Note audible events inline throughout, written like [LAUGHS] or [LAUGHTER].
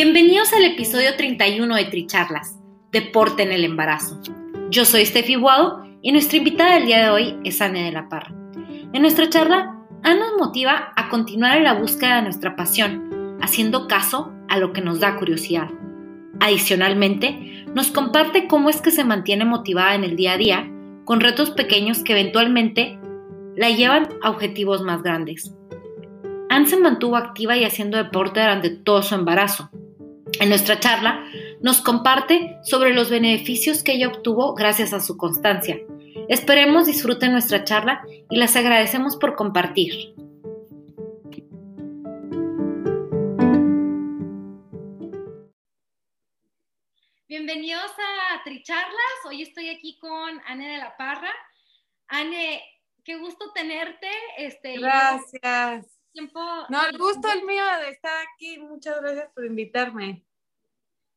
Bienvenidos al episodio 31 de Tricharlas, Deporte en el Embarazo. Yo soy Steffi Guado y nuestra invitada del día de hoy es Anne de la Parra. En nuestra charla, Anne nos motiva a continuar en la búsqueda de nuestra pasión, haciendo caso a lo que nos da curiosidad. Adicionalmente, nos comparte cómo es que se mantiene motivada en el día a día con retos pequeños que eventualmente la llevan a objetivos más grandes. Anne se mantuvo activa y haciendo deporte durante todo su embarazo, en nuestra charla, nos comparte sobre los beneficios que ella obtuvo gracias a su constancia. Esperemos disfruten nuestra charla y las agradecemos por compartir. Bienvenidos a Tricharlas. Hoy estoy aquí con Anne de la Parra. Anne, qué gusto tenerte. Este, Gracias. No, el gusto es mío de estar aquí. Muchas gracias por invitarme.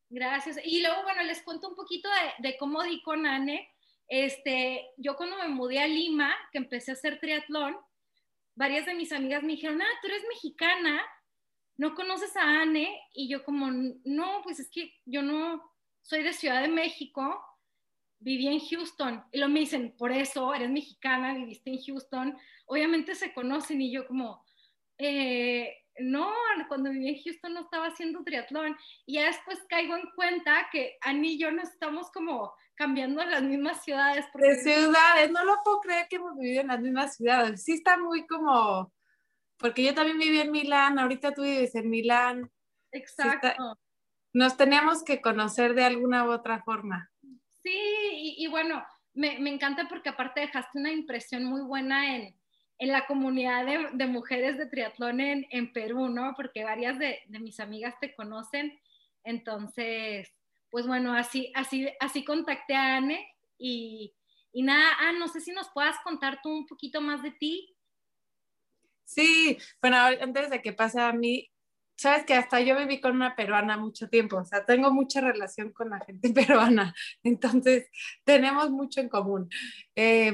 Gracias. Y luego, bueno, les cuento un poquito de, cómo di con Anne. Este, yo cuando me mudé a Lima, que empecé a hacer triatlón, varias de mis amigas me dijeron, ah, tú eres mexicana, ¿no conoces a Anne? Y yo como, no, pues es que yo no soy de Ciudad de México, viví en Houston. Y luego me dicen, por eso eres mexicana, viviste en Houston. Obviamente se conocen y yo como, eh, no, cuando viví en Houston no estaba haciendo triatlón. Y ya después caigo en cuenta que Annie y yo no estamos como cambiando las mismas ciudades. De ciudades, no lo puedo creer que hemos vivido en las mismas ciudades. Sí está muy como, porque yo también viví en Milán, ahorita tú vives en Milán. Exacto. nos teníamos que conocer de alguna u otra forma. Sí, y, bueno, me, me encanta porque aparte dejaste una impresión muy buena en, en la comunidad de, mujeres de triatlón en, Perú, ¿no? Porque varias de, mis amigas te conocen. Entonces, pues bueno, así, así, así contacté a Anne y, y nada, ah, no sé si nos puedas contar tú un poquito más de ti. Sí, bueno, antes de que pase a mí, sabes que hasta yo viví con una peruana mucho tiempo, o sea, tengo mucha relación con la gente [LAUGHS] peruana, entonces tenemos mucho en común. Eh,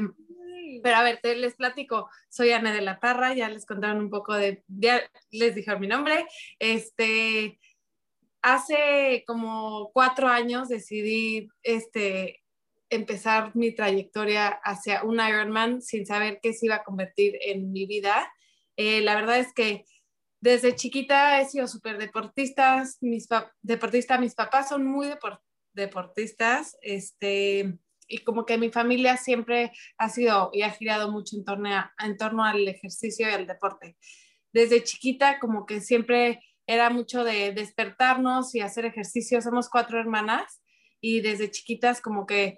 pero a ver, te les platico. Soy Ana de la Parra, ya les contaron un poco de, ya les dijeron mi nombre. Este, hace como cuatro años decidí este, empezar mi trayectoria hacia un Ironman sin saber qué se iba a convertir en mi vida. Eh, la verdad es que desde chiquita he sido súper deportista, mis, deportista, mis papás son muy deportistas, este, y como que mi familia siempre ha sido y ha girado mucho en torno, en torno al ejercicio y al deporte. Desde chiquita como que siempre era mucho de despertarnos y hacer ejercicio. Somos cuatro hermanas y desde chiquitas como que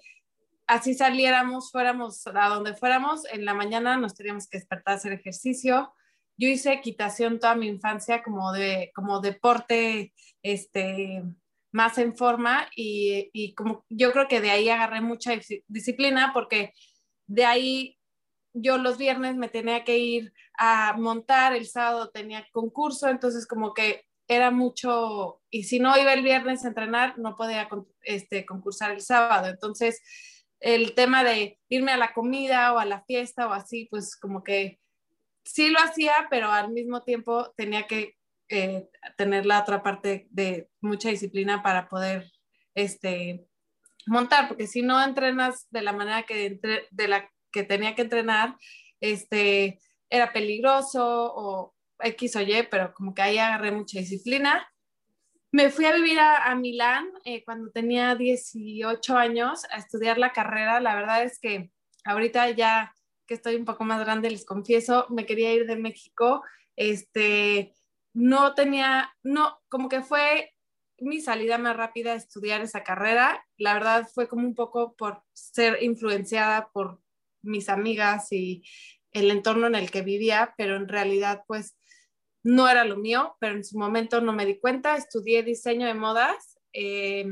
así saliéramos, fuéramos a donde fuéramos, en la mañana nos teníamos que despertar a hacer ejercicio. Yo hice equitación toda mi infancia como de como deporte este más en forma y, como yo creo que de ahí agarré mucha disciplina porque de ahí yo los viernes me tenía que ir a montar, el sábado tenía concurso, entonces como que era mucho, y si no iba el viernes a entrenar, no podía este, concursar el sábado. Entonces, el tema de irme a la comida o a la fiesta o así, pues como que sí lo hacía, pero al mismo tiempo tenía que eh, tener la otra parte de mucha disciplina para poder este, montar, porque si no entrenas de la manera que, de la que tenía que entrenar, este, era peligroso o X o Y, pero como que ahí agarré mucha disciplina. Me fui a vivir a, Milán eh, cuando tenía 18 años a estudiar la carrera. La verdad es que ahorita ya que estoy un poco más grande, les confieso, me quería ir de México. Este, no tenía, no, como que fue mi salida más rápida a estudiar esa carrera. La verdad fue como un poco por ser influenciada por mis amigas y el entorno en el que vivía, pero en realidad pues no era lo mío, pero en su momento no me di cuenta. Estudié diseño de modas eh,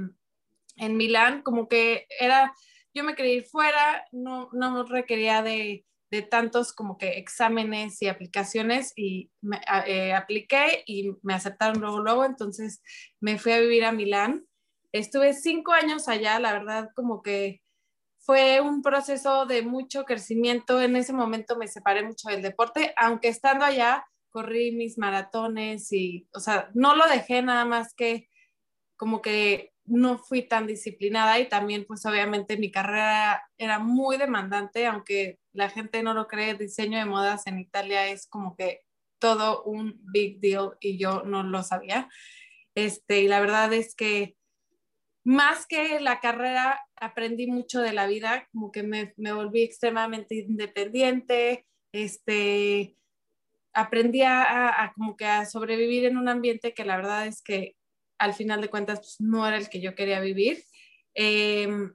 en Milán, como que era, yo me quería ir fuera, no, no requería de, de tantos como que exámenes y aplicaciones y me, eh, apliqué y me aceptaron luego, luego, entonces me fui a vivir a Milán. Estuve cinco años allá, la verdad como que fue un proceso de mucho crecimiento. En ese momento me separé mucho del deporte, aunque estando allá corrí mis maratones y, o sea, no lo dejé nada más que como que no fui tan disciplinada y también pues obviamente mi carrera era muy demandante, aunque la gente no lo cree, diseño de modas en Italia es como que todo un big deal y yo no lo sabía. Este, y la verdad es que más que la carrera, aprendí mucho de la vida, como que me, me volví extremadamente independiente, este, aprendí a, como que a sobrevivir en un ambiente que la verdad es que al final de cuentas pues, no era el que yo quería vivir. Em,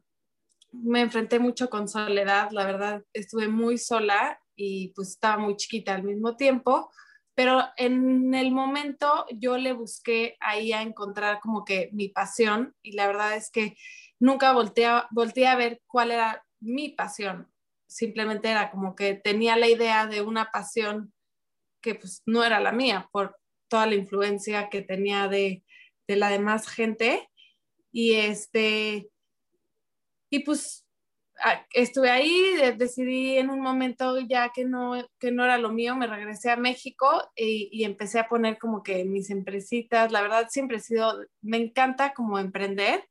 me enfrenté mucho con soledad, la verdad estuve muy sola y pues estaba muy chiquita al mismo tiempo, pero en el momento yo le busqué ahí a encontrar como que mi pasión y la verdad es que nunca volteé a, a ver cuál era mi pasión, simplemente era como que tenía la idea de una pasión que pues no era la mía por toda la influencia que tenía de, de la demás gente. Y este, y pues estuve ahí, decidí en un momento ya que no, que no era lo mío, me regresé a México y, empecé a poner como que mis empresitas, la verdad siempre he sido, me encanta como emprender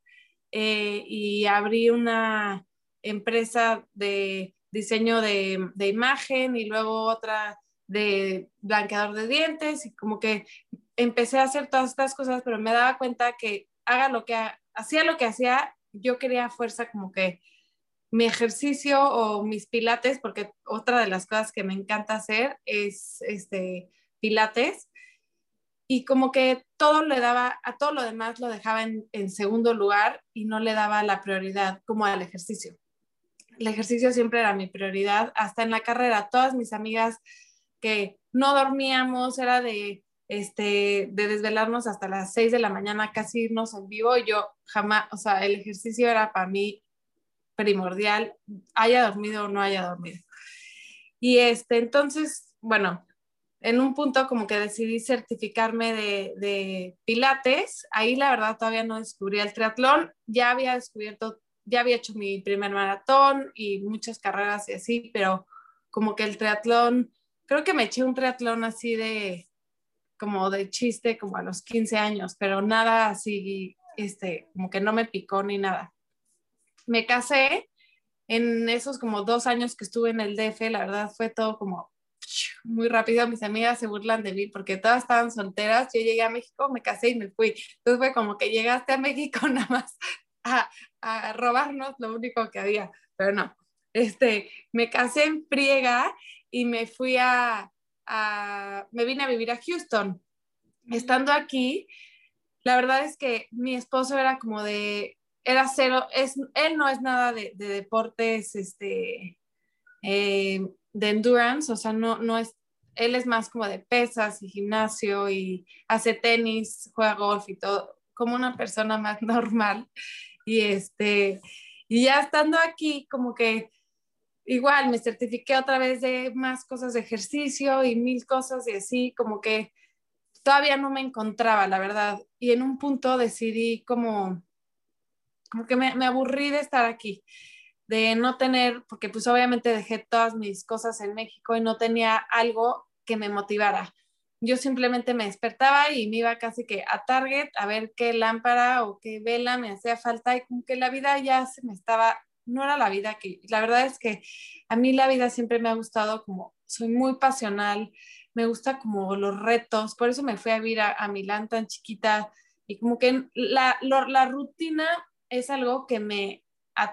eh, y abrí una empresa de diseño de, de, imagen y luego otra de blanqueador de dientes y como que empecé a hacer todas estas cosas, pero me daba cuenta que haga lo que hacía lo que hacía, yo quería fuerza como que mi ejercicio o mis pilates, porque otra de las cosas que me encanta hacer es este pilates y como que todo le daba, a todo lo demás lo dejaba en, en segundo lugar y no le daba la prioridad como al ejercicio. El ejercicio siempre era mi prioridad, hasta en la carrera, todas mis amigas que no dormíamos, era de este, de desvelarnos hasta las 6 de la mañana, casi irnos en vivo. Yo jamás, o sea, el ejercicio era para mí primordial, haya dormido o no haya dormido. Y este, entonces, bueno, en un punto como que decidí certificarme de, de, Pilates. Ahí la verdad todavía no descubrí el triatlón. Ya había descubierto, ya había hecho mi primer maratón y muchas carreras y así, pero como que el triatlón, creo que me eché un triatlón así de como de chiste como a los 15 años, pero nada así, este, como que no me picó ni nada. Me casé en esos como dos años que estuve en el DF, la verdad fue todo como muy rápido. Mis amigas se burlan de mí porque todas estaban solteras. Yo llegué a México, me casé y me fui. Entonces fue como que llegaste a México [LAUGHS] nada más a, a robarnos lo único que había, pero no. Este, me casé en Priega y me fui a, me vine a vivir a Houston. Estando aquí, la verdad es que mi esposo era como de, era cero, es, él no es nada de, deportes, este, eh, de endurance, o sea, no, no es, él es más como de pesas y gimnasio y hace tenis, juega golf y todo, como una persona más [LAUGHS] normal. Y este, y ya estando aquí, como que igual me certifiqué otra vez de más cosas de ejercicio y mil cosas y así, como que todavía no me encontraba, la verdad. Y en un punto decidí como, como que me, me aburrí de estar aquí, de no tener, porque pues obviamente dejé todas mis cosas en México y no tenía algo que me motivara. Yo simplemente me despertaba y me iba casi que a Target a ver qué lámpara o qué vela me hacía falta y como que la vida ya se me estaba no era la vida que, la verdad es que a mí la vida siempre me ha gustado como, soy muy pasional, me gusta como los retos, por eso me fui a vivir a, Milán tan chiquita, Y como que la, la rutina es algo que me,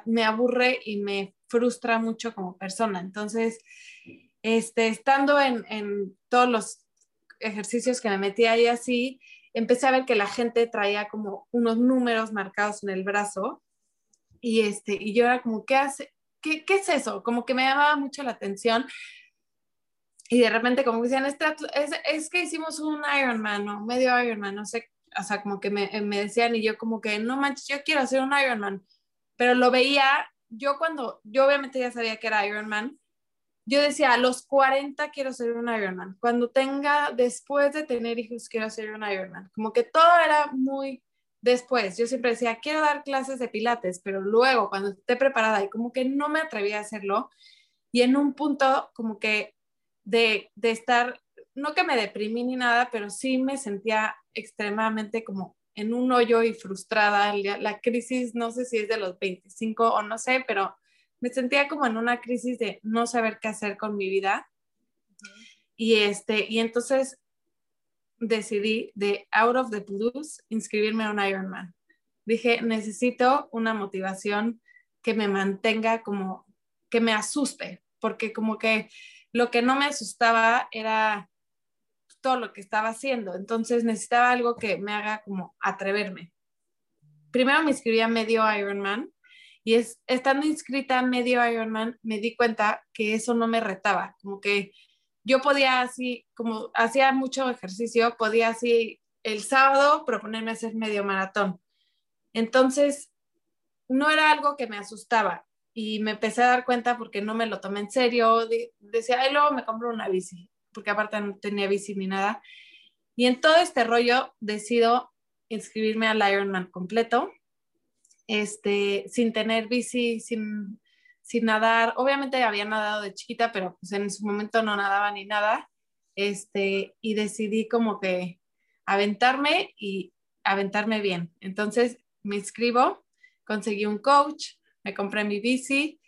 me aburre y me frustra mucho como persona. Entonces, este, estando en, en todos los ejercicios que me metí ahí así, empecé a ver que la gente traía como unos números marcados en el brazo y, este, y yo era como, ¿qué hace? ¿Qué, ¿Qué es eso? Como que me llamaba mucho la atención y de repente como decían, es, es, que hicimos un Ironman o medio Ironman, no sé, o sea, como que me, me, decían y yo como que, no manches, yo quiero hacer un Ironman, pero lo veía, yo cuando, yo obviamente ya sabía que era Ironman, yo decía, a los 40 quiero ser un Ironman, cuando tenga, después de tener hijos, quiero ser un Ironman, como que todo era muy después, yo siempre decía, quiero dar clases de pilates, pero luego cuando esté preparada y como que no me atrevía a hacerlo, y en un punto como que de, de estar, no que me deprimí ni nada, pero sí me sentía extremadamente como en un hoyo y frustrada. La crisis, no sé si es de los 25 o no sé, pero me sentía como en una crisis de no saber qué hacer con mi vida. Y, este, y entonces decidí de out of the blues inscribirme a un Ironman. Dije, necesito una motivación que me mantenga como, que me asuste, porque como que lo que no me asustaba era todo lo que estaba haciendo. Entonces necesitaba algo que me haga como atreverme. Primero me inscribí a medio Ironman y es, estando inscrita a medio Ironman me di cuenta que eso no me retaba, como que yo podía así, como hacía mucho ejercicio, podía así el sábado proponerme hacer medio maratón. Entonces, no era algo que me asustaba, y me empecé a dar cuenta porque no me lo tomé en serio. decía, ay, luego me compro una bici, porque aparte no tenía bici ni nada. Y en todo este rollo decido inscribirme al Ironman completo, este, sin tener bici, sin, sin nadar. Obviamente había nadado de chiquita, pero pues en su momento no nadaba ni nada. Este, y decidí como que aventarme y aventarme bien. Entonces me inscribo, conseguí un coach, me compré mi bici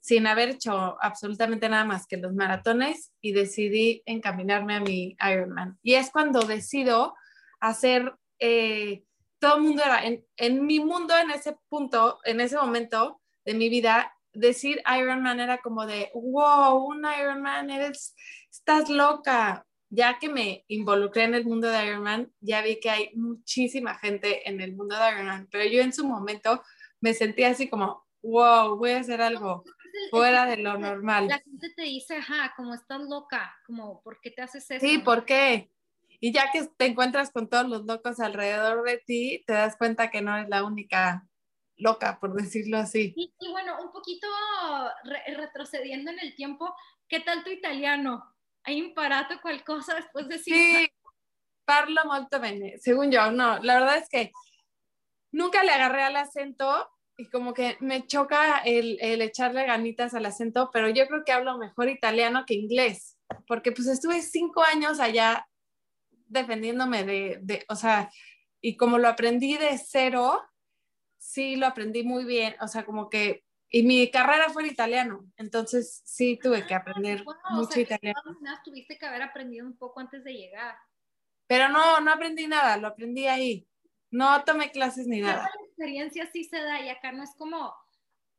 sin haber hecho absolutamente nada más que los maratones y decidí encaminarme a mi Ironman. Y es cuando decido hacer, eh, todo el mundo era, en, en, mi mundo en ese punto, en ese momento de mi vida, decir Ironman era como de, wow, un Ironman, eres, estás loca. Ya que me involucré en el mundo de Ironman, ya vi que hay muchísima gente en el mundo de Ironman, pero yo en su momento me sentía así como, wow, voy a hacer algo fuera de lo normal. La gente te dice, ajá, como estás loca, como, ¿por qué te haces eso? Sí, ¿por qué? Y ya que te encuentras con todos los locos alrededor de ti, te das cuenta que no eres la única loca, por decirlo así. Y, bueno, un poquito retrocediendo en el tiempo, ¿qué tal tu italiano? ¿Hay imparato cual cosa después de Sí, parlo molto bene, según yo, no, la verdad es que nunca le agarré al acento, y como que me choca el, el, echarle ganitas al acento, pero yo creo que hablo mejor italiano que inglés, porque pues estuve cinco años allá defendiéndome de, de, o sea, y como lo aprendí de cero, sí lo aprendí muy bien, o sea, como que, y mi carrera fue en italiano, entonces sí tuve que aprender mucho o sea, italiano. tuviste que haber aprendido un poco antes de llegar. Pero no, no aprendí nada, lo aprendí ahí. No tomé clases ni nada. La experiencia sí se da y acá no es como,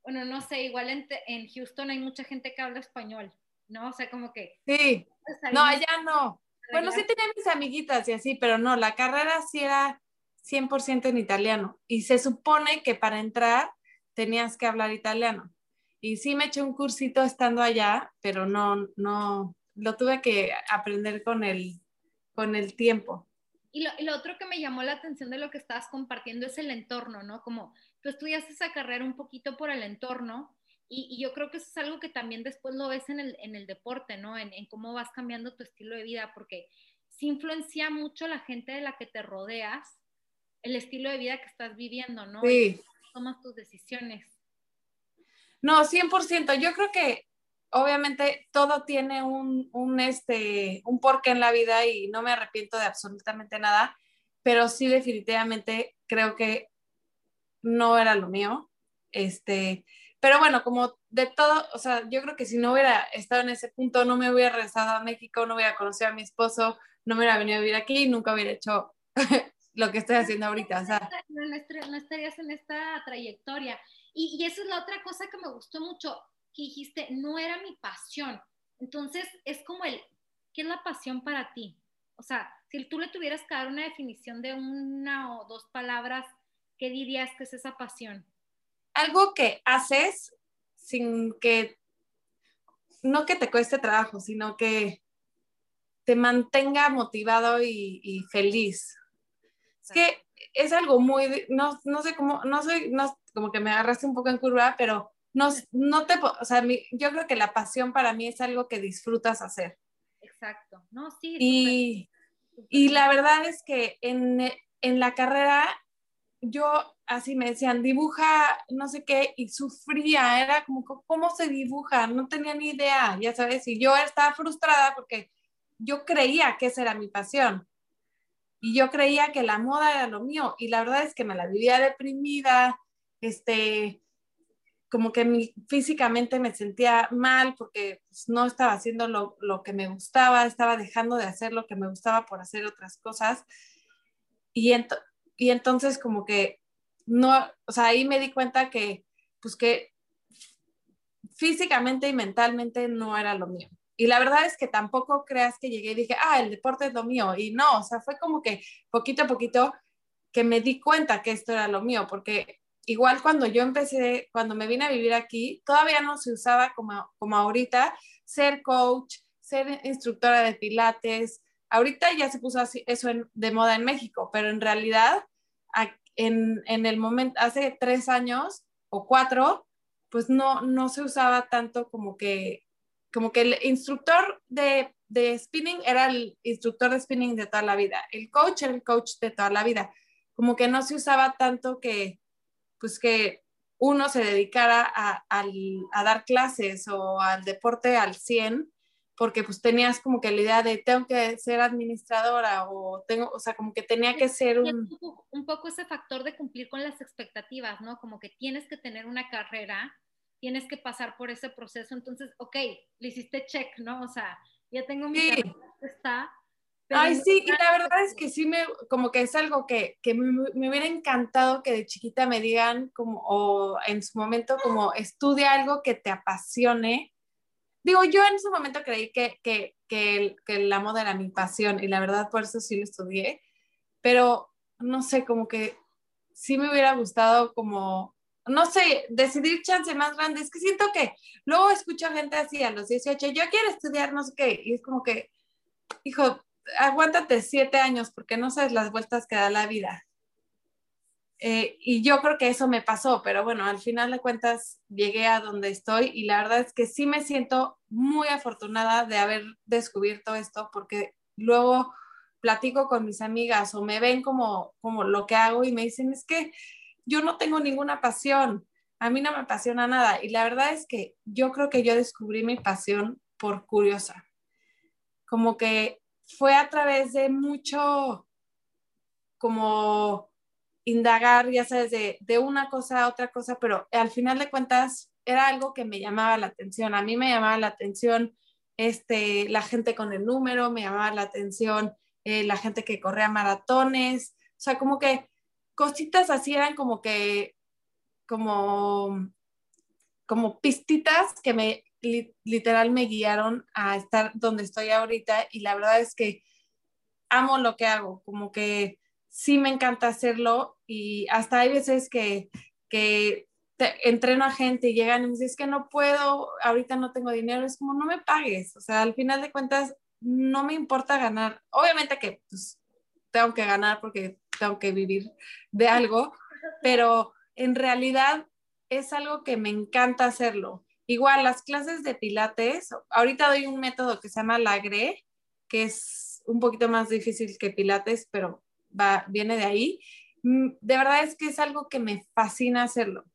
bueno, no sé, igual en, en Houston hay mucha gente que habla español, ¿no? O sea, como que... Sí, no, allá no. Bueno, sí tenía mis amiguitas y así, pero no, la carrera sí era 100% en italiano. Y se supone que para entrar tenías que hablar italiano. Y sí me eché un cursito estando allá, pero no, no, lo tuve que aprender con el, con el tiempo. Y lo, otro que me llamó la atención de lo que estabas compartiendo es el entorno, ¿no? Como tú estudiaste esa carrera un poquito por el entorno y, yo creo que eso es algo que también después lo ves en el, en el deporte, ¿no? En, en, cómo vas cambiando tu estilo de vida, porque sí influencia mucho la gente de la que te rodeas, el estilo de vida que estás viviendo, ¿no? Sí. tomas tus decisiones. No, 100%. Yo creo que obviamente todo tiene un, un, este, un porqué en la vida y no me arrepiento de absolutamente nada, pero sí definitivamente creo que no era lo mío. Este, pero bueno, como de todo, o sea, yo creo que si no hubiera estado en ese punto, no me hubiera regresado a México, no hubiera conocido a mi esposo, no me hubiera venido a vivir aquí, nunca hubiera hecho lo que estoy haciendo ahorita. O sea, no, estarías en esta trayectoria. Y, y esa es la otra cosa que me gustó mucho, que dijiste, no era mi pasión. Entonces, es como el, ¿qué es la pasión para ti? O sea, si tú le tuvieras que dar una definición de una o dos palabras, ¿qué dirías que es esa pasión? Algo que haces sin que, no que te cueste trabajo, sino que te mantenga motivado y, feliz. Es que es algo muy, no, no sé cómo, no soy, no, como que me agarraste un poco en curva, pero no, no te, o sea, yo creo que la pasión para mí es algo que disfrutas hacer. Exacto, ¿no? Sí. Y, y la verdad es que en, en la carrera yo así me decían, dibuja no sé qué, y sufría, era como, ¿cómo se dibuja? No tenía ni idea, ya sabes, y yo estaba frustrada porque yo creía que esa era mi pasión. Y yo creía que la moda era lo mío, y la verdad es que me la vivía deprimida, este, como que físicamente me sentía mal porque pues, no estaba haciendo lo, lo, que me gustaba, estaba dejando de hacer lo que me gustaba por hacer otras cosas. Y, y entonces como que no, o sea, ahí me di cuenta que, pues que físicamente y mentalmente no era lo mío. Y la verdad es que tampoco creas que llegué y dije, ah, el deporte es lo mío. Y no, o sea, fue como que poquito a poquito que me di cuenta que esto era lo mío, porque igual cuando yo empecé, cuando me vine a vivir aquí, todavía no se usaba como, como ahorita ser coach, ser instructora de pilates. Ahorita ya se puso así, eso de moda en México, pero en realidad en, en, el momento, hace tres años o cuatro, pues no, no se usaba tanto como que, como que el instructor de, de spinning era el instructor de spinning de toda la vida, el coach era el coach de toda la vida, como que no se usaba tanto que, pues que uno se dedicara a, a, dar clases o al deporte al 100, porque pues tenías como que la idea de tengo que ser administradora o tengo, o sea, como que tenía que ser un... Un poco ese factor de cumplir con las expectativas, ¿no? Como que tienes que tener una carrera, tienes que pasar por ese proceso, entonces, ok, le hiciste check, ¿no? O sea, ya tengo mi carrera, está, Ay, sí, y la verdad es que sí me, como que es algo que, que me, me, hubiera encantado que de chiquita me digan como, o en su momento como estudia algo que te apasione. Digo, yo en ese momento creí que, que, que, que la moda era mi pasión y la verdad por eso sí lo estudié, pero no sé, como que sí me hubiera gustado como, no sé, decidir chance más grande. Es que siento que luego escucho gente así a los 18, yo quiero estudiar no sé qué, y es como que, hijo, aguántate siete años porque no sabes las vueltas que da la vida. Eh, y yo creo que eso me pasó, pero bueno, al final de cuentas llegué a donde estoy y la verdad es que sí me siento muy afortunada de haber descubierto esto porque luego platico con mis amigas o me ven como, como lo que hago y me dicen, es que yo no tengo ninguna pasión, a mí no me apasiona nada. Y la verdad es que yo creo que yo descubrí mi pasión por curiosa. Como que fue a través de mucho como indagar, ya sabes, de, de, una cosa a otra cosa, pero al final de cuentas era algo que me llamaba la atención. A mí me llamaba la atención este, la gente con el número, me llamaba la atención eh, la gente que corría maratones, o sea, como que cositas así eran como que, como, como pistitas que me, literal me guiaron a estar donde estoy ahorita y la verdad es que amo lo que hago, como que sí me encanta hacerlo y hasta hay veces que, que entreno a gente y llegan y me dicen, es que no puedo, ahorita no tengo dinero, es como no me pagues, o sea, al final de cuentas no me importa ganar, obviamente que pues, tengo que ganar porque tengo que vivir de algo, pero en realidad es algo que me encanta hacerlo Igual, las clases de pilates, ahorita doy un método que se llama Lagre, que es un poquito más difícil que pilates, pero va, viene de ahí. Mm, de verdad es que es algo que me fascina hacerlo.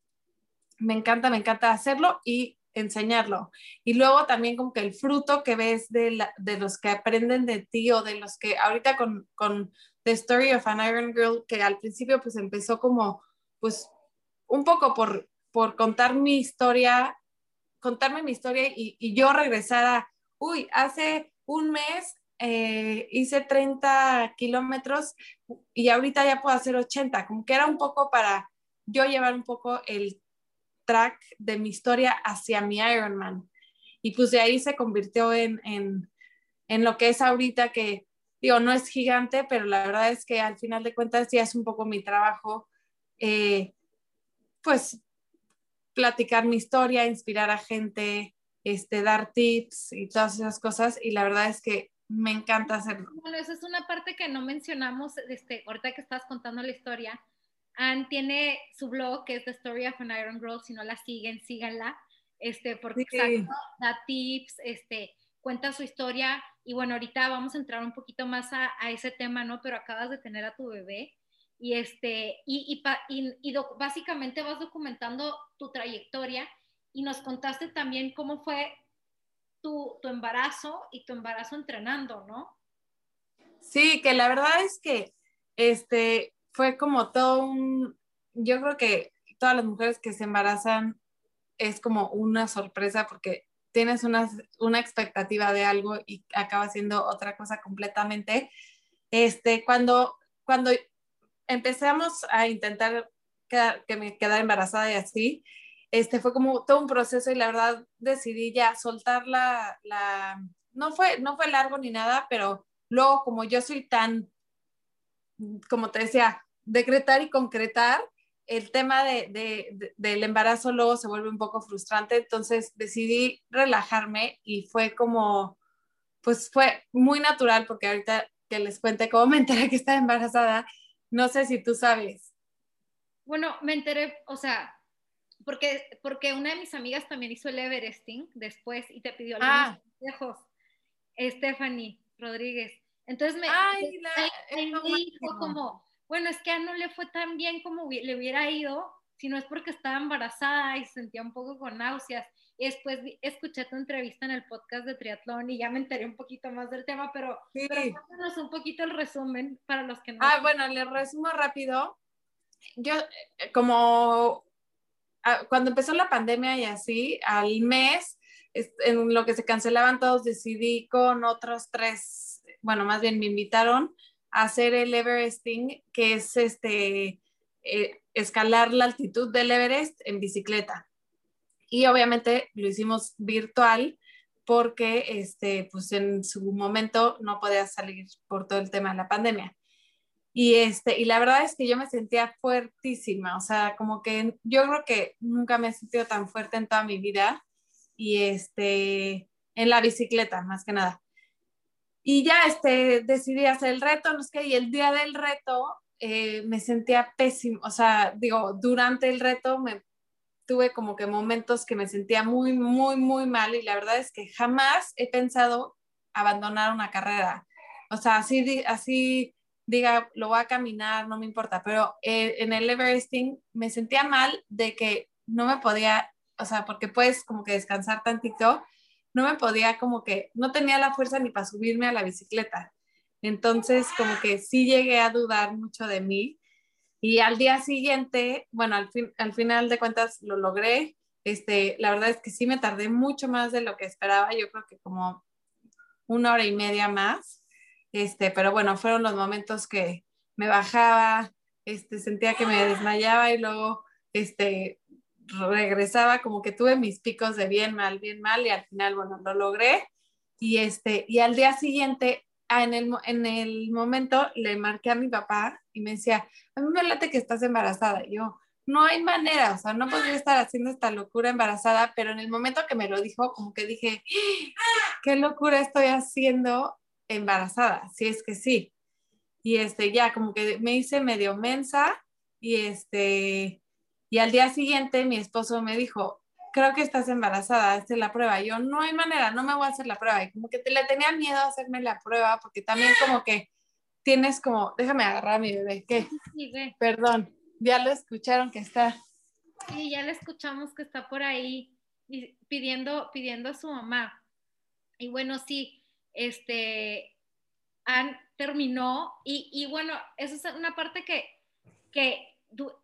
Me encanta, me encanta hacerlo y enseñarlo. Y luego también como que el fruto que ves de, de los que aprenden de ti o de los que ahorita con, con The Story of an Iron Girl, que al principio pues empezó como pues un poco por, por contar mi historia contarme mi historia y, yo regresar a, uy, hace un mes eh, hice 30 kilómetros y ahorita ya puedo hacer 80, como que era un poco para yo llevar un poco el track de mi historia hacia mi Ironman. Y pues de ahí se convirtió en, en, en lo que es ahorita, que digo, no es gigante, pero la verdad es que al final de cuentas ya es un poco mi trabajo, eh, pues platicar mi historia, inspirar a gente, este, dar tips y todas esas cosas. Y la verdad es que me encanta hacerlo. Bueno, esa es una parte que no mencionamos, este, ahorita que estás contando la historia. Anne tiene su blog que es The Story of an Iron Girl, si no la siguen, síganla, este, porque exacto, da tips, este, cuenta su historia y bueno, ahorita vamos a entrar un poquito más a, a ese tema, ¿no? Pero acabas de tener a tu bebé y este, y, y, y básicamente vas documentando tu trayectoria y nos contaste también cómo fue tu, tu embarazo y tu embarazo entrenando, ¿no? Sí, que la verdad es que este fue como todo un, yo creo que todas las mujeres que se embarazan es como una sorpresa porque tienes una, una expectativa de algo y acaba siendo otra cosa completamente. Este, cuando, cuando empezamos a intentar que me quedara embarazada y así, este fue como todo un proceso y la verdad decidí ya soltar la, la, no fue, no fue largo ni nada, pero luego como yo soy tan, como te decía, decretar y concretar, el tema de, de, del embarazo luego se vuelve un poco frustrante, entonces decidí relajarme y fue como, pues fue muy natural porque ahorita que les cuente cómo me enteré que estaba embarazada, no sé si tú sabes. Bueno, me enteré, o sea, porque, porque una de mis amigas también hizo el Everesting después y te pidió algunos ah. consejos, Stephanie Rodríguez. Entonces me, dijo como, bueno, es que a no le fue tan bien como le hubiera ido, si no es porque estaba embarazada y se sentía un poco con náuseas. Y después escuché tu entrevista en el podcast de triatlón y ya me enteré un poquito más del tema, pero, sí. un poquito el resumen para los que no. Ah, bueno, le resumo rápido. Yo, eh, como cuando empezó la pandemia y así, al mes, en lo que se cancelaban todos, decidí con otros tres, bueno, más bien me invitaron hacer el Everesting, que es este, eh, escalar la altitud del Everest en bicicleta. Y obviamente lo hicimos virtual porque este, pues en su momento no podía salir por todo el tema de la pandemia. Y, este, y la verdad es que yo me sentía fuertísima, o sea, como que yo creo que nunca me he sentido tan fuerte en toda mi vida y este, en la bicicleta, más que nada. Y ya este, decidí hacer el reto, no sé y el día del reto eh, me sentía pésimo, o sea, digo, durante el reto me tuve como que momentos que me sentía muy, muy, muy mal y la verdad es que jamás he pensado abandonar una carrera. O sea, así, así diga, lo voy a caminar, no me importa, pero eh, en el Everesting me sentía mal de que no me podía, o sea, porque puedes como que descansar tantito, no me podía como que, no tenía la fuerza ni para subirme a la bicicleta. Entonces, como que sí llegué a dudar mucho de mí. Y al día siguiente, bueno, al, fin, al final de cuentas lo logré. Este, la verdad es que sí me tardé mucho más de lo que esperaba. Yo creo que como una hora y media más este, pero bueno, fueron los momentos que me bajaba, este, sentía que me desmayaba y luego, este, regresaba, como que tuve mis picos de bien mal, bien mal y al final, bueno, lo logré. Y, este, y al día siguiente, ah, en, el, en el momento, le marqué a mi papá y me decía, a mí me late que estás embarazada. Y yo, no hay manera, o sea, no podría estar haciendo esta locura embarazada, pero en el momento que me lo dijo, como que dije, ¡Ah! qué locura estoy haciendo embarazada, si es que sí. Y este, ya como que me hice medio mensa y este, y al día siguiente mi esposo me dijo, creo que estás embarazada, hazte la prueba. yo, no hay manera, no me voy a hacer la prueba. Y como que te, le tenía miedo a hacerme la prueba porque también como que tienes como, déjame agarrar a mi bebé, que, perdón, ya lo escucharon que está. Sí, ya le escuchamos que está por ahí pidiendo, pidiendo a su mamá. Y bueno, sí, este, han, terminó y, y, bueno, eso es una parte que, que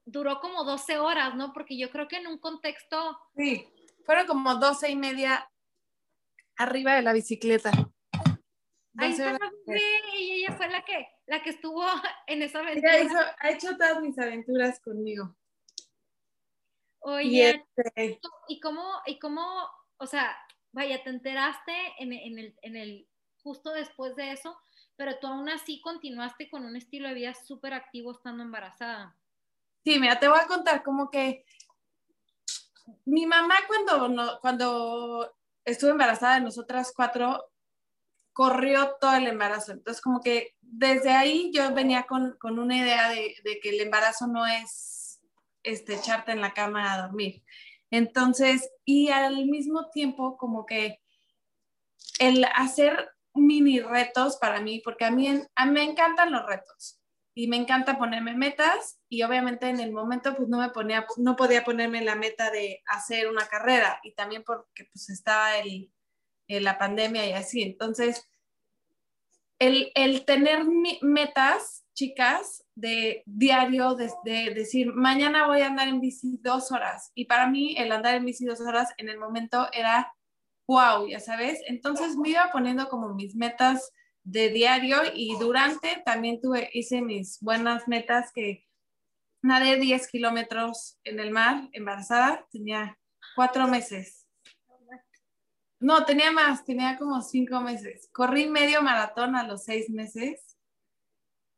duró como 12 horas, ¿no? Porque yo creo que en un contexto... Sí, fueron como 12 y media arriba de la bicicleta. Ahí está y ella fue la que, la que estuvo [LAUGHS] en esa aventura. Ella ha hecho todas mis aventuras conmigo. Oye, este y, cómo, y cómo, o sea, vaya, te enteraste en, en, el, en el, justo después de eso, pero tú aún así continuaste con un estilo de vida súper activo estando embarazada. Sí, mira, te voy a contar como que mi mamá cuando, cuando estuve embarazada de nosotras cuatro, corrió todo el embarazo. Entonces, como que desde ahí yo venía con, con una idea de, que el embarazo no es este, echarte en la cama a dormir. Entonces, y al mismo tiempo, como que el hacer mini retos para mí, porque a mí me encantan los retos y me encanta ponerme metas y obviamente en el momento pues no me ponía, no podía ponerme la meta de hacer una carrera y también porque pues estaba el, la pandemia y así. Entonces, el, el tener metas, chicas, de diario, de, de, decir, mañana voy a andar en bici dos horas. Y para mí el andar en bici dos horas en el momento era wow, ya sabes. Entonces me iba poniendo como mis metas de diario y durante también tuve, hice mis buenas metas que nadé 10 kilómetros en el mar embarazada, tenía cuatro meses. No, tenía más, tenía como cinco meses. Corrí medio maratón a los seis meses.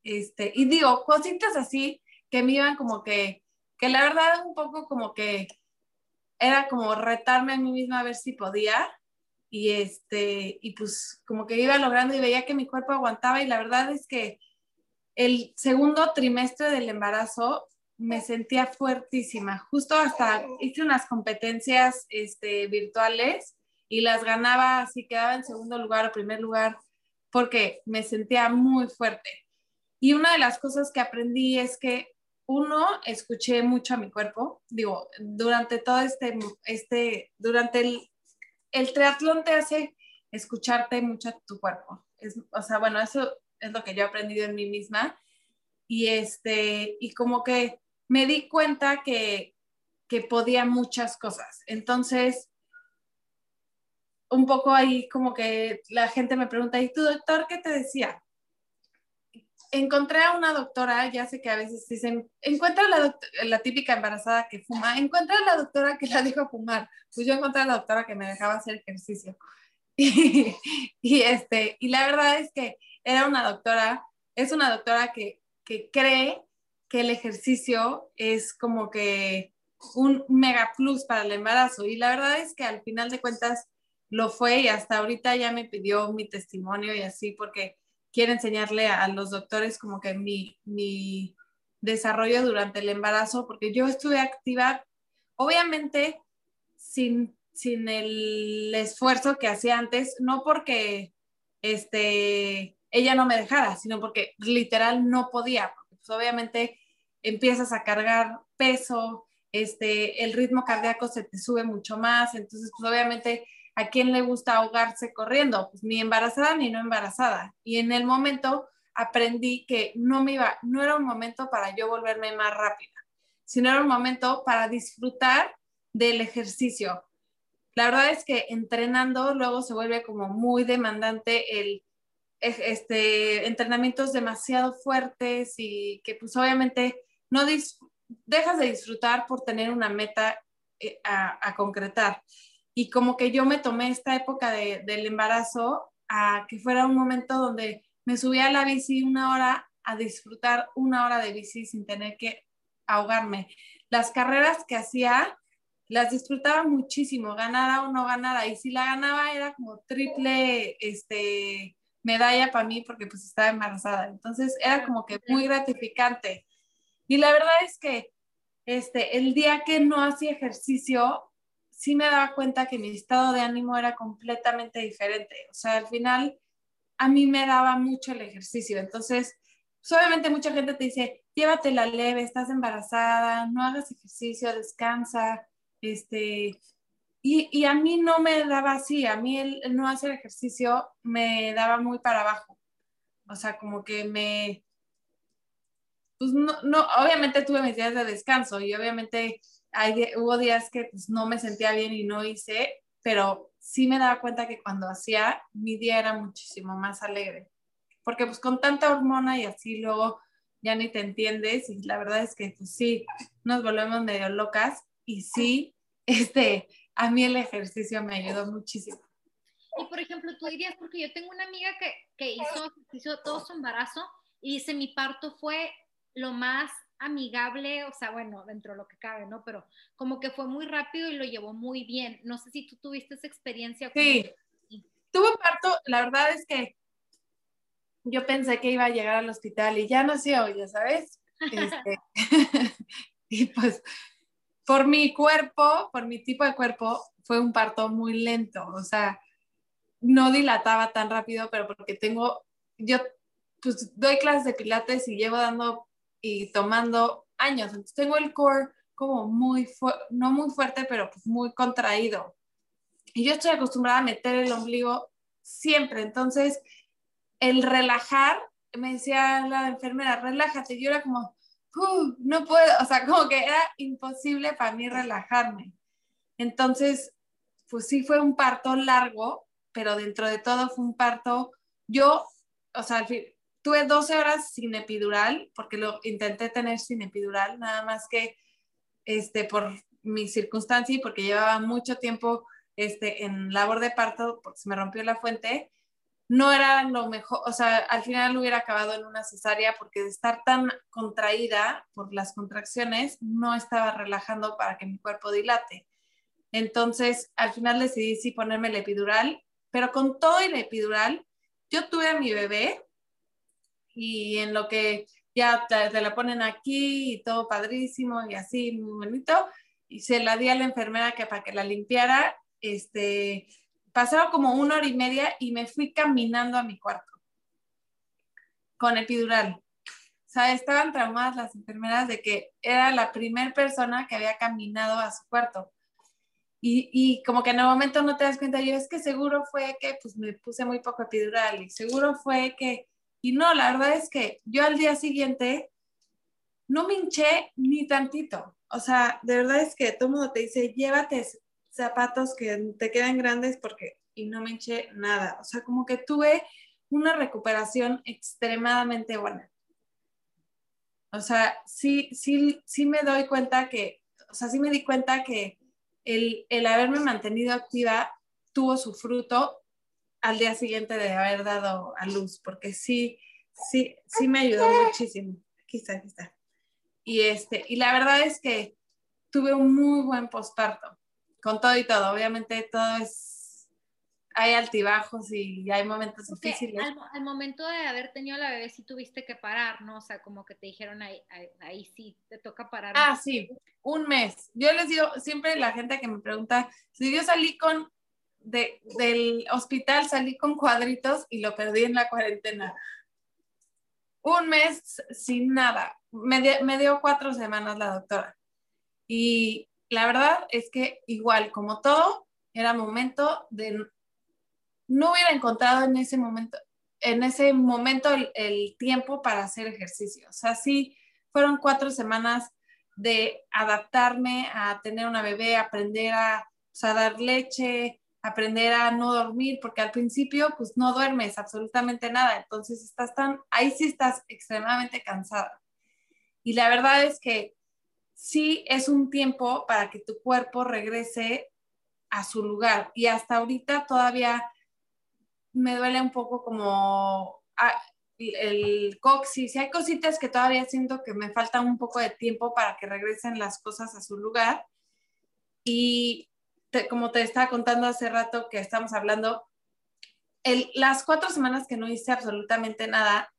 Este, y digo, cositas así que me iban como que, que la verdad un poco como que era como retarme a mí misma a ver si podía y este, y pues como que iba logrando y veía que mi cuerpo aguantaba y la verdad es que el segundo trimestre del embarazo me sentía fuertísima, justo hasta hice unas competencias este, virtuales y las ganaba, así quedaba en segundo lugar o primer lugar, porque me sentía muy fuerte. Y una de las cosas que aprendí es que uno, escuché mucho a mi cuerpo, digo, durante todo este, este, durante el el triatlón te hace escucharte mucho a tu cuerpo. Es, o sea, bueno, eso es lo que yo he aprendido en mí misma. Y, este, y como que me di cuenta que, que podía muchas cosas. Entonces, un poco ahí como que la gente me pregunta, ¿y tu doctor qué te decía? Encontré a una doctora, ya sé que a veces dicen, encuentra la, la típica embarazada que fuma, encuentra a la doctora que la dijo fumar. Pues yo encontré a la doctora que me dejaba hacer ejercicio. [LAUGHS] Y, este, y la verdad es que era una doctora, es una doctora que, que cree que el ejercicio es como que un mega plus para el embarazo. Y la verdad es que al final de cuentas lo fue y hasta ahorita ya me pidió mi testimonio y así, porque quiero enseñarle a, los doctores como que mi, mi desarrollo durante el embarazo, porque yo estuve activa, obviamente sin, sin el esfuerzo que hacía antes, no porque este, ella no me dejara, sino porque literal no podía, porque pues obviamente empiezas a cargar peso, este, el ritmo cardíaco se te sube mucho más, entonces pues obviamente ¿A quién le gusta ahogarse corriendo? Pues ni embarazada ni no embarazada. Y en el momento aprendí que no me iba, no era un momento para yo volverme más rápida, sino era un momento para disfrutar del ejercicio. La verdad es que entrenando luego se vuelve como muy demandante el este entrenamientos demasiado fuertes y que pues obviamente no dejas de disfrutar por tener una meta eh, a, a concretar y como que yo me tomé esta época de, del embarazo a que fuera un momento donde me subía a la bici una hora a disfrutar una hora de bici sin tener que ahogarme. Las carreras que hacía las disfrutaba muchísimo, ganara o no ganara, y si la ganaba era como triple este, medalla para mí porque pues estaba embarazada. Entonces era como que muy gratificante. Y la verdad es que este, el día que no hacía ejercicio, sí me daba cuenta que mi estado de ánimo era completamente diferente. O sea, al final a mí me daba mucho el ejercicio. Entonces, pues, obviamente mucha gente te dice, llévatela leve, estás embarazada, no hagas ejercicio, descansa, este, y, y, a mí no me daba así, a mí el, no hacer ejercicio me daba muy para abajo. O sea, como que me, pues no, no, obviamente tuve mis días de descanso y obviamente hubo días que pues, no me sentía bien y no hice, pero sí me daba cuenta que cuando hacía, mi día era muchísimo más alegre. Porque pues con tanta hormona y así luego ya ni te entiendes y la verdad es que pues sí, nos volvemos medio locas y sí, [LAUGHS] este, a mí el ejercicio me ayudó muchísimo. Y por ejemplo, tú dirías, porque yo tengo una amiga que, que hizo, hizo todo su embarazo y dice, mi parto fue lo más amigable, o sea, bueno, dentro de lo que cabe, ¿no? Pero como que fue muy rápido y lo llevó muy bien. No sé si tú tuviste esa experiencia. Sí, tuve parto, la verdad es que yo pensé que iba a llegar al hospital y ya nació, ya sabes. Este, [LAUGHS] y pues por mi cuerpo, por mi tipo de cuerpo, fue un parto muy lento, o sea, no dilataba tan rápido, pero porque tengo, yo pues doy clases de pilates y llevo dando y tomando años, entonces tengo el core como muy, no muy fuerte, pero pues muy contraído. Y yo estoy acostumbrada a meter el ombligo siempre, entonces el relajar, me decía la enfermera, relájate, yo era como, no puedo, o sea, como que era imposible para mí relajarme. Entonces, pues sí fue un parto largo, pero dentro de todo fue un parto, yo, o sea, tuve 12 horas sin epidural, porque lo intenté tener sin epidural, nada más que este, por mi circunstancia y porque llevaba mucho tiempo este, en labor de parto, porque se me rompió la fuente, no era lo mejor, o sea, al final hubiera acabado en una cesárea porque de estar tan contraída por las contracciones, no estaba relajando para que mi cuerpo dilate. Entonces, al final decidí sí ponerme el epidural, pero con todo el epidural, yo tuve a mi bebé y en lo que ya te, la ponen aquí y todo padrísimo y así, muy bonito, y se la di a la enfermera que para que la limpiara, este, pasaron como una hora y media y me fui caminando a mi cuarto con epidural. O sea, estaban traumadas las enfermeras de que era la primera persona que había caminado a su cuarto. Y, y, como que en el momento no te das cuenta, yo es que seguro fue que pues me puse muy poco epidural y seguro fue que, y no, la verdad es que yo al día siguiente no me hinché ni tantito. O sea, de verdad es que todo el mundo te dice, llévate zapatos que te quedan grandes porque y no me hinché nada. O sea, como que tuve una recuperación extremadamente buena. O sea, sí, sí, sí me doy cuenta que, o sea, sí me di cuenta que el, el haberme mantenido activa tuvo su fruto al día siguiente de haber dado a luz, porque sí, sí, sí me ayudó muchísimo. Aquí está, aquí está. Y, este, y la verdad es que tuve un muy buen posparto con todo y todo. Obviamente todo es, hay altibajos y hay momentos difíciles. Al, momento de haber tenido la bebé sí tuviste que parar, ¿no? O sea, como que te dijeron ahí, ahí, sí, te toca parar. Ah, sí, un mes. Yo les digo, siempre la gente que me pregunta, si yo salí con, de, del hospital, salí con cuadritos y lo perdí en la cuarentena. Un mes sin nada. Me, dio cuatro semanas la doctora. Y la verdad es que igual, como todo, era momento de, no hubiera encontrado en ese momento, en ese momento el, tiempo para hacer ejercicio. O sea, sí, fueron cuatro semanas de adaptarme a tener una bebé, aprender a, dar leche, aprender a no dormir, porque al principio pues no duermes absolutamente nada, entonces estás tan, ahí sí estás extremadamente cansada. Y la verdad es que sí es un tiempo para que tu cuerpo regrese a su lugar. Y hasta ahorita todavía me duele un poco como ah, el coxis. Y hay cositas que todavía siento que me falta un poco de tiempo para que regresen las cosas a su lugar. Y como te estaba contando hace rato que estamos hablando, las cuatro semanas que no hice absolutamente nada,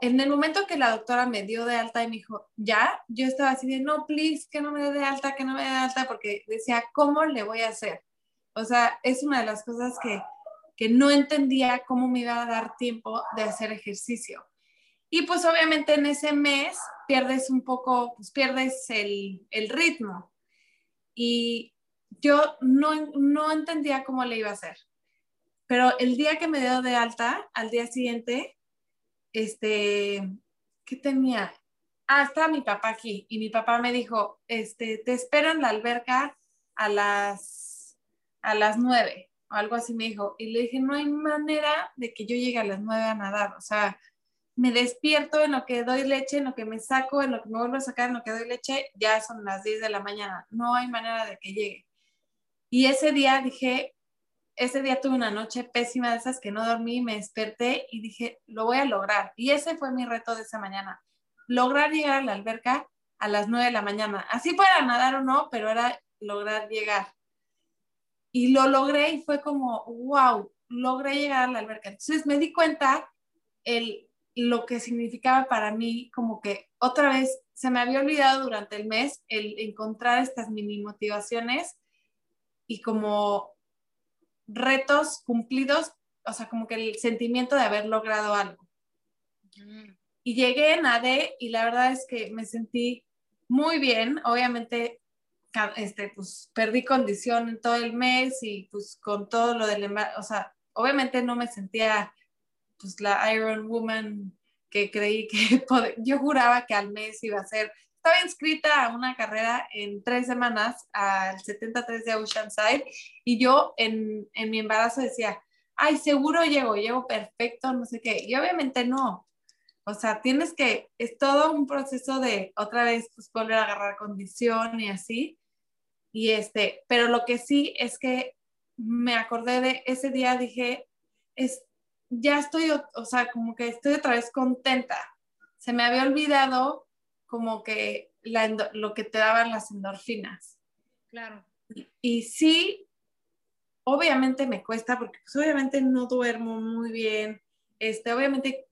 en el momento que la doctora me dio de alta y me dijo, ya, yo estaba así de, no, please, que no me dé de alta, que no me dé de alta, porque decía, ¿cómo le voy a hacer? O sea, es una de las cosas que, que no entendía cómo me iba a dar tiempo de hacer ejercicio. Y pues obviamente en ese mes pierdes un poco, pues pierdes el, el ritmo. Y yo no, no entendía cómo le iba a hacer. Pero el día que me dio de alta, al día siguiente, este, ¿qué tenía? Ah, estaba mi papá aquí y mi papá me dijo, este, te espero en la alberca a las a las 9 o algo así me dijo. Y le dije, no hay manera de que yo llegue a las 9 a nadar. O sea, me despierto en lo que doy leche, en lo que me saco, en lo que me vuelvo a sacar, en lo que doy leche, ya son las 10 de la mañana. No hay manera de que llegue. Y ese día dije, ese día tuve una noche pésima de esas que no dormí, me desperté y dije, lo voy a lograr. Y ese fue mi reto de esa mañana, lograr llegar a la alberca a las 9 de la mañana. Así para nadar o no, pero era lograr llegar. Y lo logré y fue como, wow, logré llegar a la alberca. Entonces me di cuenta el, lo que significaba para mí, como que otra vez se me había olvidado durante el mes el encontrar estas mini motivaciones y como retos cumplidos, o sea, como que el sentimiento de haber logrado algo. Y llegué, nadé y la verdad es que me sentí muy bien. Obviamente, este, pues perdí condición en todo el mes y pues con todo lo del embarazo, o sea, obviamente no me sentía pues la Iron Woman que creí que [LAUGHS] yo juraba que al mes iba a ser estaba inscrita a una carrera en tres semanas al 73 de Oceanside y yo en, en mi embarazo decía, ay, seguro llego, llego perfecto, no sé qué. Y obviamente no. O sea, tienes que, es todo un proceso de otra vez pues, volver a agarrar condición y así. Y este, pero lo que sí es que me acordé de ese día, dije, es, ya estoy, o sea, como que estoy otra vez contenta. Se me había olvidado como que lo que te daban las endorfinas. Claro. Y, sí, obviamente me cuesta porque pues, obviamente no duermo muy bien. Este, obviamente,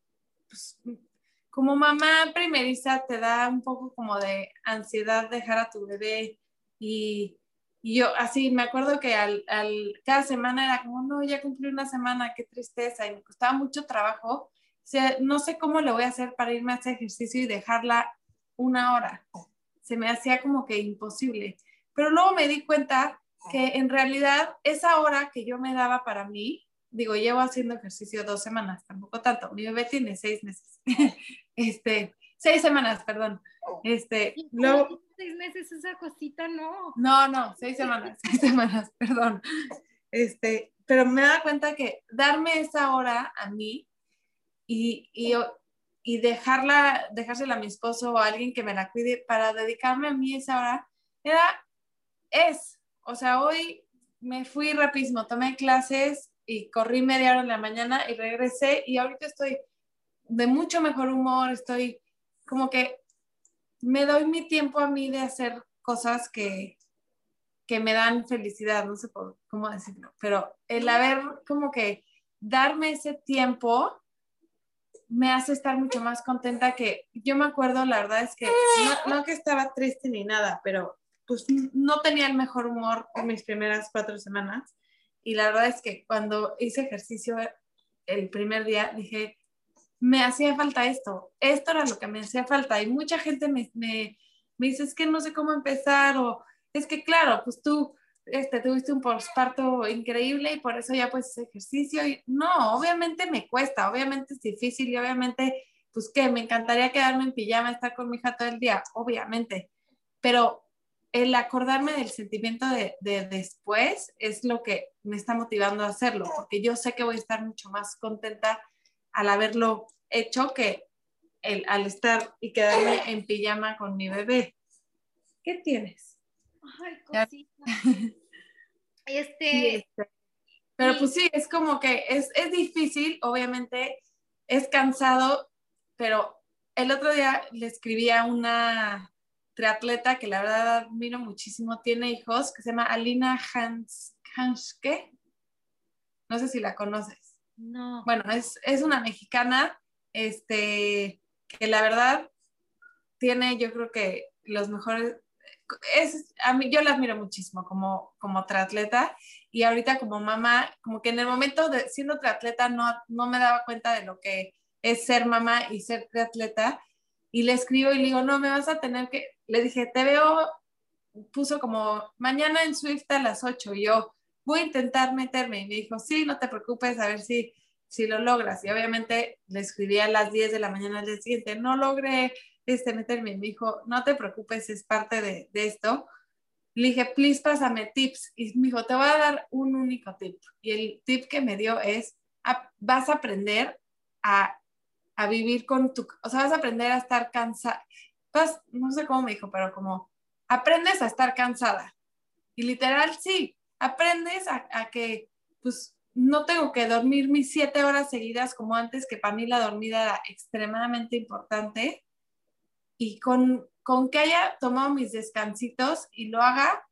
pues, como mamá primeriza te da un poco como de ansiedad dejar a tu bebé y, y yo así me acuerdo que al, al, cada semana era como, no, ya cumplí una semana, qué tristeza y me costaba mucho trabajo. O sea, no sé cómo le voy a hacer para irme a hacer ejercicio y dejarla una hora. Se me hacía como que imposible. Pero luego me di cuenta que en realidad esa hora que yo me daba para mí, digo, llevo haciendo ejercicio dos semanas, tampoco tanto. Mi bebé tiene seis meses. [LAUGHS] este, seis semanas, perdón. Este, luego, seis meses esa cosita, no. No, no, seis semanas, seis semanas, [LAUGHS] perdón. Este, pero me da cuenta que darme esa hora a mí y, y, y dejarla, dejársela a mi esposo o a alguien que me la cuide para dedicarme a mí esa hora, era, es, o sea, hoy me fui rapidísimo, tomé clases y corrí media hora en la mañana y regresé y ahorita estoy de mucho mejor humor, estoy como que me doy mi tiempo a mí de hacer cosas que, que me dan felicidad, no sé cómo decirlo, pero el haber como que darme ese tiempo me hace estar mucho más contenta que yo me acuerdo, la verdad es que no, que estaba triste ni nada, pero pues no tenía el mejor humor en mis primeras cuatro semanas. Y la verdad es que cuando hice ejercicio el primer día, dije, me hacía falta esto, esto era lo que me hacía falta. Y mucha gente me, me, me dice, es que no sé cómo empezar, o es que claro, pues tú este, tuviste un postparto increíble y por eso ya pues ejercicio. Y, no, obviamente me cuesta, obviamente es difícil y obviamente, pues que me encantaría quedarme en pijama, estar con mi hija todo el día, obviamente. Pero el acordarme del sentimiento de, de, después es lo que me está motivando a hacerlo, porque yo sé que voy a estar mucho más contenta al haberlo hecho que el, al estar y quedarme en pijama con mi bebé. ¿Qué tienes? Ay, [LAUGHS] cosita. Este, este. Pero pues sí, es como que es, es difícil, obviamente es cansado, pero el otro día le escribí a una triatleta que la verdad admiro muchísimo, tiene hijos, que se llama Alina Hans, Hanske. No sé si la conoces. No. Bueno, es, es una mexicana, este, que la verdad tiene, yo creo que los mejores, es, a mí, yo la admiro muchísimo como, como triatleta y ahorita como mamá, como que en el momento de siendo triatleta no, no me daba cuenta de lo que es ser mamá y ser triatleta y le escribo y le digo, no, me vas a tener que, le dije, te veo, puso como mañana en Swift a las 8 y yo voy a intentar meterme y me dijo, sí, no te preocupes, a ver si, si lo logras. Y obviamente le escribí a las 10 de la mañana al siguiente, no logré este, meterme. Me dijo, no te preocupes, es parte de, esto. Le dije, please, pásame tips. Y me dijo, te voy a dar un único tip. Y el tip que me dio es, vas a aprender a, a, vivir con tu, o sea, vas a aprender a estar cansada. no sé cómo me dijo, pero como, aprendes a estar cansada. Y literal, sí, aprendes a, a que, pues, no tengo que dormir mis siete horas seguidas como antes, que para mí la dormida era extremadamente importante. Y con, con que haya tomado mis descansitos y lo haga,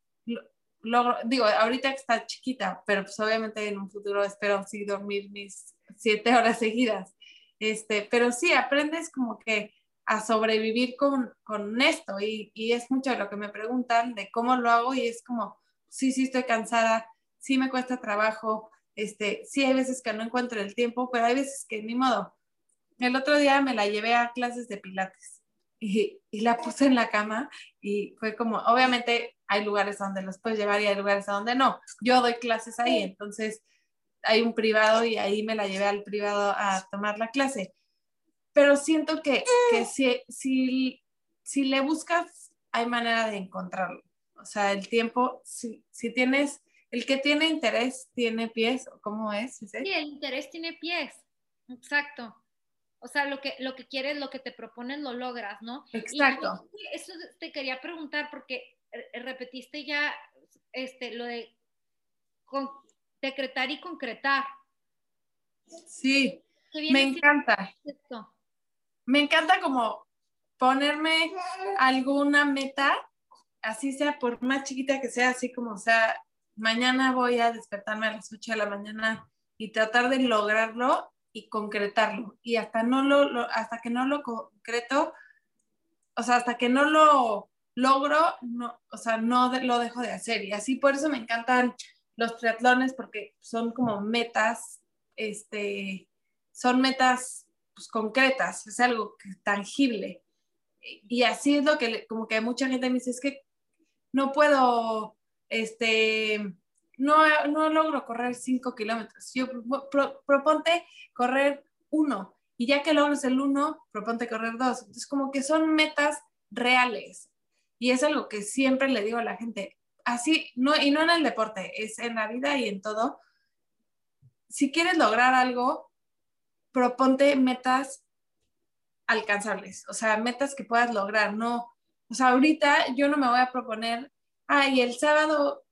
lo, digo, ahorita que está chiquita, pero pues obviamente en un futuro espero sí dormir mis siete horas seguidas. Este, pero sí, aprendes como que a sobrevivir con, con esto y, y, es mucho de lo que me preguntan de cómo lo hago y es como, sí, sí estoy cansada, sí me cuesta trabajo, este, sí hay veces que no encuentro el tiempo, pero hay veces que ni modo. El otro día me la llevé a clases de pilates y, la puse en la cama y fue como, obviamente hay lugares donde los puedes llevar y hay lugares donde no. Yo doy clases ahí, entonces hay un privado y ahí me la llevé al privado a tomar la clase. Pero siento que, que si, si, si le buscas, hay manera de encontrarlo. O sea, el tiempo, si, si tienes, el que tiene interés tiene pies, ¿cómo es? Sí, el interés tiene pies, exacto. O sea, lo que, lo que quieres, lo que te propones, lo logras, ¿no? Exacto. eso te quería preguntar porque eh, repetiste ya este, lo de decretar y concretar. Sí, me encanta. Me encanta como ponerme alguna meta, así sea por más chiquita que sea, así como, o sea, mañana voy a despertarme a las 8 de la mañana y tratar de lograrlo y concretarlo. Y hasta, no lo, hasta que no lo concreto, o sea, hasta que no lo logro, no, o sea, no lo dejo de hacer. Y así por eso me encantan los triatlones, porque son como metas, este, son metas pues, concretas, es algo tangible. Y así es lo que, como que mucha gente me dice, es que no puedo, este, no, no logro correr 5 kilómetros. Yo proponte correr uno y ya que logres el uno, proponte correr dos. Entonces, como que son metas reales. Y es algo que siempre le digo a la gente. Así, no, y no en el deporte, es en la vida y en todo. Si quieres lograr algo, proponte metas alcanzables, o sea, metas que puedas lograr, no, o sea, ahorita yo no me voy a proponer, ay, el sábado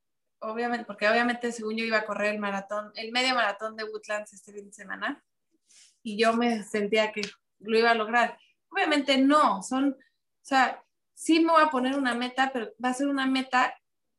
obviamente, porque obviamente según yo iba a correr el maratón, el medio maratón de Woodlands este fin de semana, y yo me sentía que lo iba a lograr. Obviamente no, son, o sea, sí me voy a poner una meta, pero va a ser una meta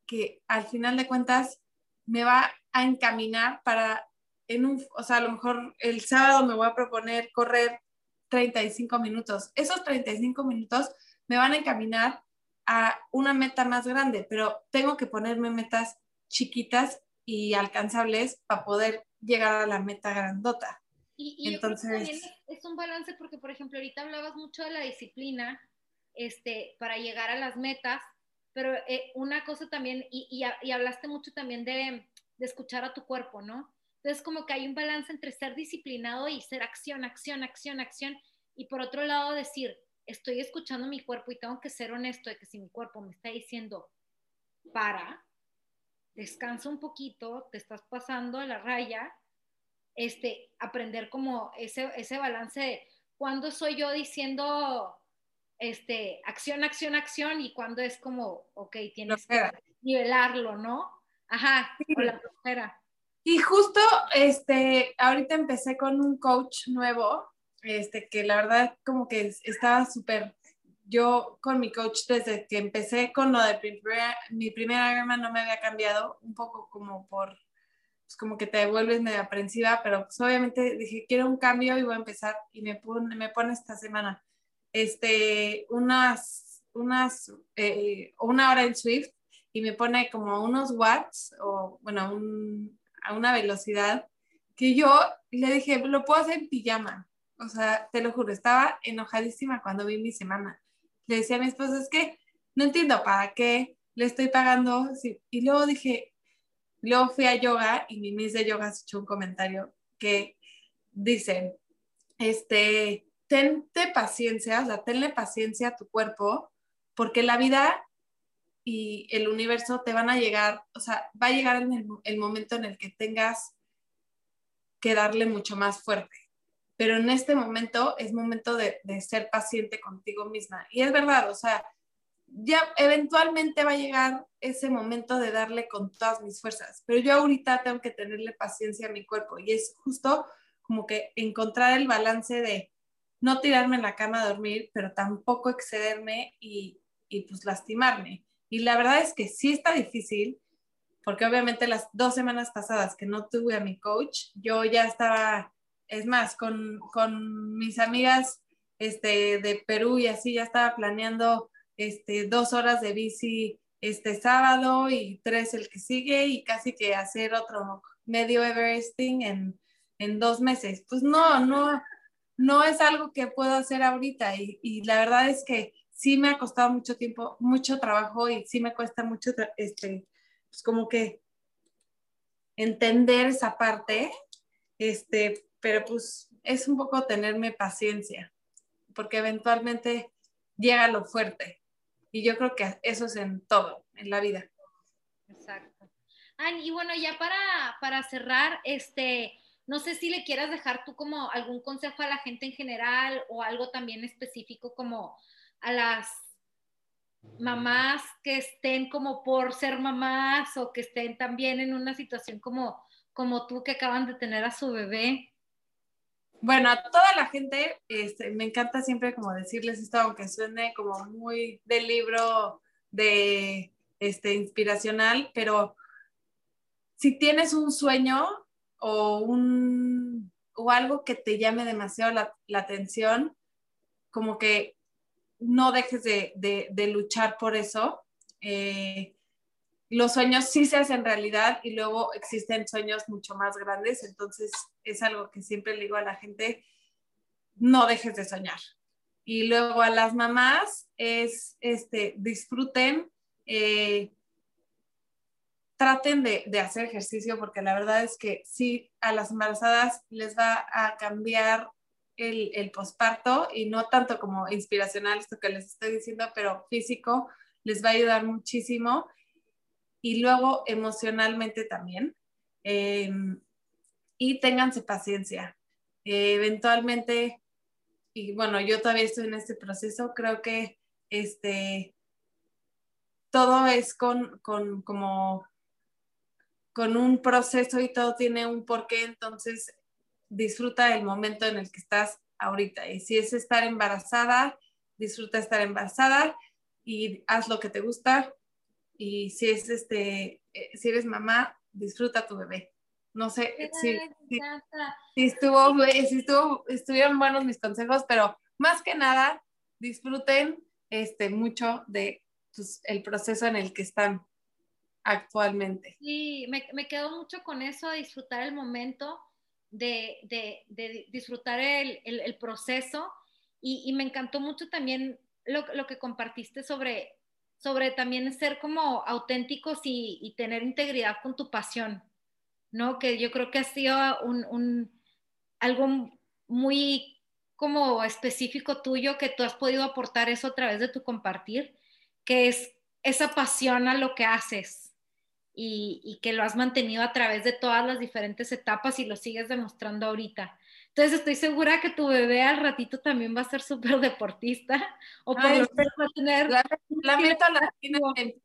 que al final de cuentas me va a encaminar para, en un, o sea, a lo mejor el sábado me voy a proponer correr 35 minutos. Esos 35 minutos me van a encaminar a una meta más grande, pero tengo que ponerme metas chiquitas y alcanzables para poder llegar a la meta grandota. Y, Entonces, es un balance porque, por ejemplo, ahorita hablabas mucho de la disciplina este, para llegar a las metas, pero eh, una cosa también, y, y, hablaste mucho también de, de, escuchar a tu cuerpo, ¿no? Entonces, como que hay un balance entre ser disciplinado y ser acción, acción, acción, acción, y por otro lado decir, estoy escuchando mi cuerpo y tengo que ser honesto de que si mi cuerpo me está diciendo para, descansa un poquito, te estás pasando a la raya, este, aprender como ese, ese balance de cuándo soy yo diciendo este, acción, acción, acción y cuándo es como, ok, tienes que nivelarlo, ¿no? Ajá, o la flojera. Y justo, este, ahorita empecé con un coach nuevo, este, que la verdad como que estaba súper yo con mi coach desde que empecé con lo de mi primer Ironman no me había cambiado, un poco como por, pues como que te vuelves medio aprensiva, pero pues obviamente dije, quiero un cambio y voy a empezar y me pone, me pone esta semana este, unas, unas, eh, una hora en Swift y me pone como unos watts o bueno, a una velocidad que yo le dije, lo puedo hacer en pijama. O sea, te lo juro, estaba enojadísima cuando vi mi semana le decía a mi esposo, es que no entiendo para qué le estoy pagando. Y luego dije, luego fui a yoga y mi miss de yoga echó un comentario que dice, este, tente paciencia, o sea, tenle paciencia a tu cuerpo, porque la vida y el universo te van a llegar, o sea, va a llegar en el, momento en el que tengas que darle mucho más fuerte. Pero en este momento es momento de, ser paciente contigo misma. Y es verdad, o sea, ya eventualmente va a llegar ese momento de darle con todas mis fuerzas, pero yo ahorita tengo que tenerle paciencia a mi cuerpo y es justo como que encontrar el balance de no tirarme en la cama a dormir, pero tampoco excederme y, y pues lastimarme. Y la verdad es que sí está difícil, porque obviamente las dos semanas pasadas que no tuve a mi coach, yo ya estaba, es más, con, con mis amigas este, de Perú y así ya estaba planeando este, dos horas de bici este sábado y tres el que sigue y casi que hacer otro medio Everesting en, en dos meses. Pues no, no, no es algo que puedo hacer ahorita y, y, la verdad es que sí me ha costado mucho tiempo, mucho trabajo y sí me cuesta mucho, este, pues como que entender esa parte, este, pero pues es un poco tenerme paciencia, porque eventualmente llega lo fuerte. Y yo creo que eso es en todo, en la vida. Exacto. y bueno, ya para, para cerrar, este, no sé si le quieras dejar tú como algún consejo a la gente en general o algo también específico como a las mamás que estén como por ser mamás o que estén también en una situación como, como tú que acaban de tener a su bebé bueno, a toda la gente, este, me encanta siempre como decirles esto, aunque suene como muy del libro de este, inspiracional, pero si tienes un sueño o, un, o algo que te llame demasiado la, atención, como que no dejes de, de, luchar por eso. Eh, los sueños sí se hacen realidad y luego existen sueños mucho más grandes, entonces es algo que siempre le digo a la gente, no dejes de soñar. Y luego a las mamás es, este, disfruten, eh, traten de, hacer ejercicio porque la verdad es que sí, a las embarazadas les va a cambiar el, el posparto y no tanto como inspiracional, esto que les estoy diciendo, pero físico, les va a ayudar muchísimo y luego emocionalmente también. Eh, y ténganse paciencia. Eh, eventualmente, y bueno, yo todavía estoy en este proceso, creo que este, todo es con, con, como, con un proceso y todo tiene un porqué, entonces disfruta el momento en el que estás ahorita. Y si es estar embarazada, disfruta estar embarazada y haz lo que te gusta, y si es este, eh, si eres mamá, disfruta tu bebé. No sé si, si, estuvo, si estuvo, estuvieron buenos mis consejos, pero más que nada, disfruten este, mucho de pues, el proceso en el que están actualmente. Sí, me, me quedo mucho con eso, disfrutar el momento, de, de, de disfrutar el, el, el proceso y, y, me encantó mucho también lo, lo que compartiste sobre sobre también ser como auténticos y, tener integridad con tu pasión, ¿no? Que yo creo que ha sido un, algo muy como específico tuyo que tú has podido aportar eso a través de tu compartir, que es esa pasión a lo que haces y, y que lo has mantenido a través de todas las diferentes etapas y lo sigues demostrando ahorita. Entonces estoy segura que tu bebé al ratito también va a ser súper deportista o por lo menos va a tener... La, la meta la tiene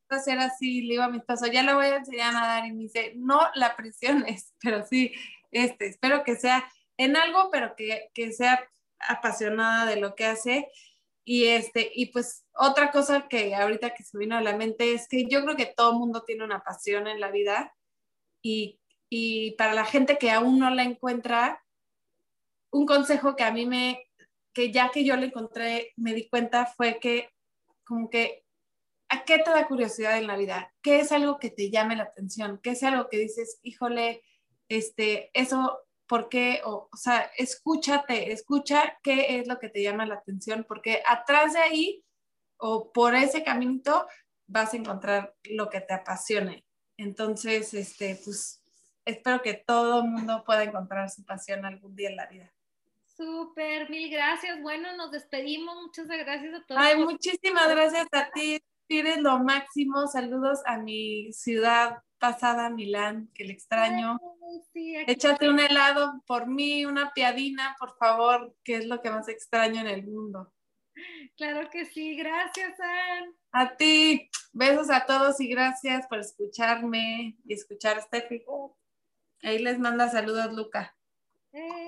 a ser así, le digo a mi esposo, ya lo voy a enseñar a nadar y me dice, no la presiones, [LAUGHS] pero sí, este, espero que sea en algo, pero que, que sea apasionada de lo que hace. Y, este, y pues otra cosa que ahorita que se vino a la mente es que yo creo que todo mundo tiene una pasión en la vida y, y para la gente que aún no la encuentra, un consejo que a mí me, que ya que yo le encontré, me di cuenta fue que como que, ¿a qué te da curiosidad en la vida? ¿Qué es algo que te llame la atención? ¿Qué es algo que dices, híjole, este, eso, ¿por qué? O, o sea, escúchate, escucha qué es lo que te llama la atención, porque atrás de ahí o por ese caminito vas a encontrar lo que te apasione. Entonces, este, pues espero que todo el mundo pueda encontrar su pasión algún día en la vida. Súper, mil gracias. Bueno, nos despedimos. Muchas gracias a todos. Ay, muchísimas gracias a ti. Eres lo máximo. Saludos a mi ciudad pasada, Milán, que le extraño. Échate un helado por mí, una piadina, por favor, que es lo que más extraño en el mundo. Claro que sí, gracias, Ann. A ti, besos a todos y gracias por escucharme y escuchar a Steffi. Ahí les manda saludos, Luca. Eh.